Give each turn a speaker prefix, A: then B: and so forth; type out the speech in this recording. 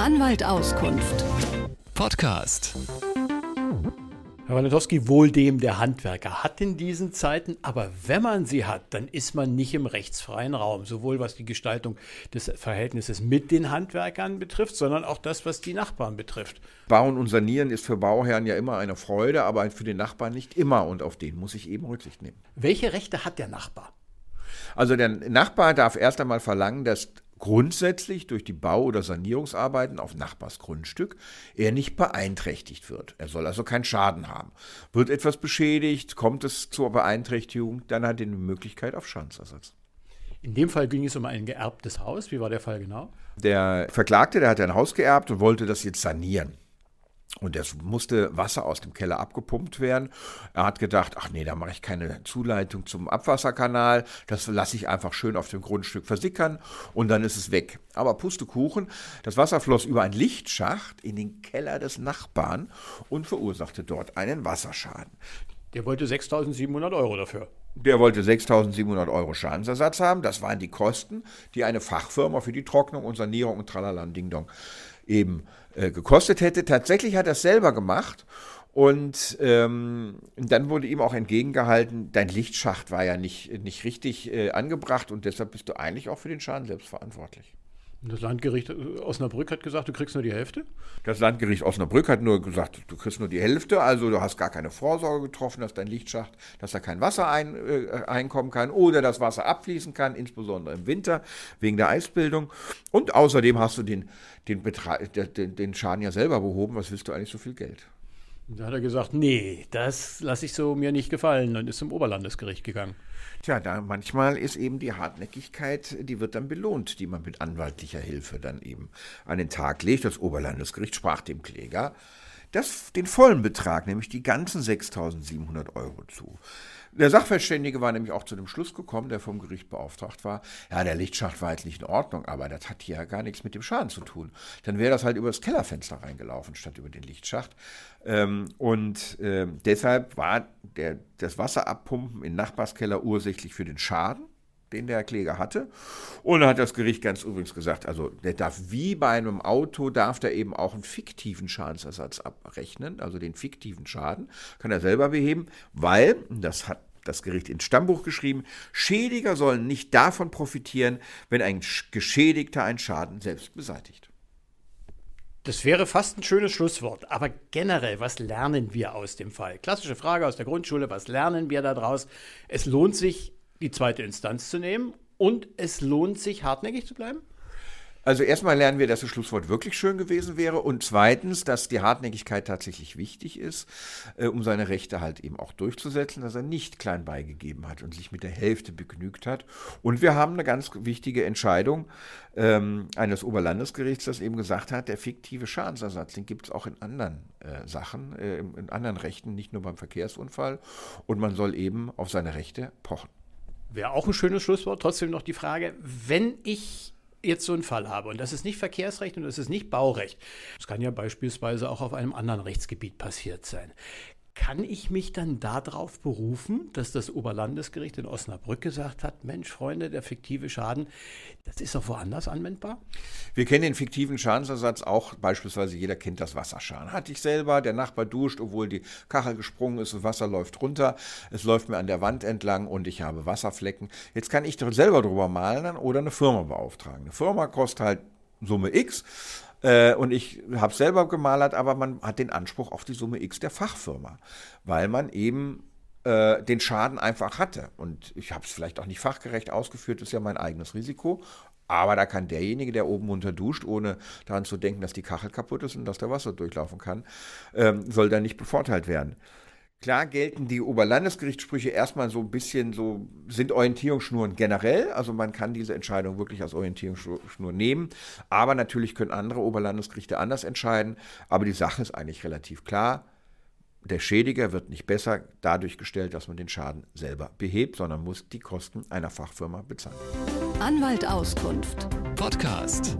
A: Anwalt Auskunft.
B: Podcast.
C: Herr Walentowski, wohl dem der Handwerker hat in diesen Zeiten, aber wenn man sie hat, dann ist man nicht im rechtsfreien Raum, sowohl was die Gestaltung des Verhältnisses mit den Handwerkern betrifft, sondern auch das, was die Nachbarn betrifft.
D: Bauen und Sanieren ist für Bauherren ja immer eine Freude, aber für den Nachbarn nicht immer und auf den muss ich eben Rücksicht nehmen.
C: Welche Rechte hat der Nachbar?
D: Also der Nachbar darf erst einmal verlangen, dass grundsätzlich durch die Bau- oder Sanierungsarbeiten auf Nachbarsgrundstück er nicht beeinträchtigt wird. Er soll also keinen Schaden haben. Wird etwas beschädigt, kommt es zur Beeinträchtigung, dann hat er die Möglichkeit auf Schadensersatz.
C: In dem Fall ging es um ein geerbtes Haus. Wie war der Fall genau?
D: Der Verklagte, der hat ein Haus geerbt und wollte das jetzt sanieren. Und es musste Wasser aus dem Keller abgepumpt werden. Er hat gedacht, ach nee, da mache ich keine Zuleitung zum Abwasserkanal. Das lasse ich einfach schön auf dem Grundstück versickern und dann ist es weg. Aber Pustekuchen, das Wasser floss über einen Lichtschacht in den Keller des Nachbarn und verursachte dort einen Wasserschaden.
C: Der wollte 6.700 Euro dafür.
D: Der wollte 6.700 Euro Schadensersatz haben. Das waren die Kosten, die eine Fachfirma für die Trocknung und Sanierung und Tralala Ding Dong eben äh, gekostet hätte. Tatsächlich hat er es selber gemacht. Und ähm, dann wurde ihm auch entgegengehalten, dein Lichtschacht war ja nicht, nicht richtig äh, angebracht und deshalb bist du eigentlich auch für den Schaden selbst verantwortlich.
C: Das Landgericht Osnabrück hat gesagt, du kriegst nur die Hälfte?
D: Das Landgericht Osnabrück hat nur gesagt, du kriegst nur die Hälfte, also du hast gar keine Vorsorge getroffen, dass dein Lichtschacht, dass da kein Wasser ein, äh, einkommen kann oder das Wasser abfließen kann, insbesondere im Winter wegen der Eisbildung. Und außerdem hast du den, den, den, den Schaden ja selber behoben. Was willst du eigentlich so viel Geld?
C: Da hat er gesagt, nee, das lasse ich so mir nicht gefallen und ist zum Oberlandesgericht gegangen.
D: Tja, da manchmal ist eben die Hartnäckigkeit, die wird dann belohnt, die man mit anwaltlicher Hilfe dann eben an den Tag legt. Das Oberlandesgericht sprach dem Kläger das, den vollen Betrag, nämlich die ganzen 6.700 Euro zu. Der Sachverständige war nämlich auch zu dem Schluss gekommen, der vom Gericht beauftragt war, ja, der Lichtschacht war jetzt nicht in Ordnung, aber das hat hier ja gar nichts mit dem Schaden zu tun. Dann wäre das halt über das Kellerfenster reingelaufen, statt über den Lichtschacht. Ähm, und äh, deshalb war der, das Wasserabpumpen in Nachbarskeller ursächlich für den Schaden den der Kläger hatte. Und dann hat das Gericht ganz übrigens gesagt, also der darf wie bei einem Auto, darf der eben auch einen fiktiven Schadensersatz abrechnen, also den fiktiven Schaden, kann er selber beheben, weil, das hat das Gericht ins Stammbuch geschrieben, Schädiger sollen nicht davon profitieren, wenn ein Geschädigter einen Schaden selbst beseitigt.
C: Das wäre fast ein schönes Schlusswort. Aber generell, was lernen wir aus dem Fall? Klassische Frage aus der Grundschule, was lernen wir daraus? Es lohnt sich, die zweite Instanz zu nehmen und es lohnt sich, hartnäckig zu bleiben?
D: Also erstmal lernen wir, dass das Schlusswort wirklich schön gewesen wäre und zweitens, dass die Hartnäckigkeit tatsächlich wichtig ist, äh, um seine Rechte halt eben auch durchzusetzen, dass er nicht klein beigegeben hat und sich mit der Hälfte begnügt hat. Und wir haben eine ganz wichtige Entscheidung ähm, eines Oberlandesgerichts, das eben gesagt hat, der fiktive Schadensersatz, den gibt es auch in anderen äh, Sachen, äh, in anderen Rechten, nicht nur beim Verkehrsunfall und man soll eben auf seine Rechte pochen.
C: Wäre auch ein schönes Schlusswort. Trotzdem noch die Frage, wenn ich jetzt so einen Fall habe, und das ist nicht Verkehrsrecht und das ist nicht Baurecht, das kann ja beispielsweise auch auf einem anderen Rechtsgebiet passiert sein, kann ich mich dann darauf berufen, dass das Oberlandesgericht in Osnabrück gesagt hat, Mensch, Freunde, der fiktive Schaden, das ist doch woanders anwendbar?
D: Wir kennen den fiktiven Schadensersatz auch, beispielsweise jeder kennt das Wasserschaden. Hatte ich selber, der Nachbar duscht, obwohl die Kachel gesprungen ist, das Wasser läuft runter, es läuft mir an der Wand entlang und ich habe Wasserflecken. Jetzt kann ich selber drüber malen oder eine Firma beauftragen. Eine Firma kostet halt Summe X äh, und ich habe selber gemalert, aber man hat den Anspruch auf die Summe X der Fachfirma, weil man eben äh, den Schaden einfach hatte. Und ich habe es vielleicht auch nicht fachgerecht ausgeführt, ist ja mein eigenes Risiko. Aber da kann derjenige, der oben runter duscht, ohne daran zu denken, dass die Kachel kaputt ist und dass der Wasser durchlaufen kann, ähm, soll da nicht bevorteilt werden. Klar gelten die Oberlandesgerichtssprüche erstmal so ein bisschen so, sind Orientierungsschnuren generell. Also man kann diese Entscheidung wirklich als Orientierungsschnur nehmen. Aber natürlich können andere Oberlandesgerichte anders entscheiden. Aber die Sache ist eigentlich relativ klar. Der Schädiger wird nicht besser dadurch gestellt, dass man den Schaden selber behebt, sondern muss die Kosten einer Fachfirma bezahlen.
A: Anwalt Auskunft.
B: Podcast.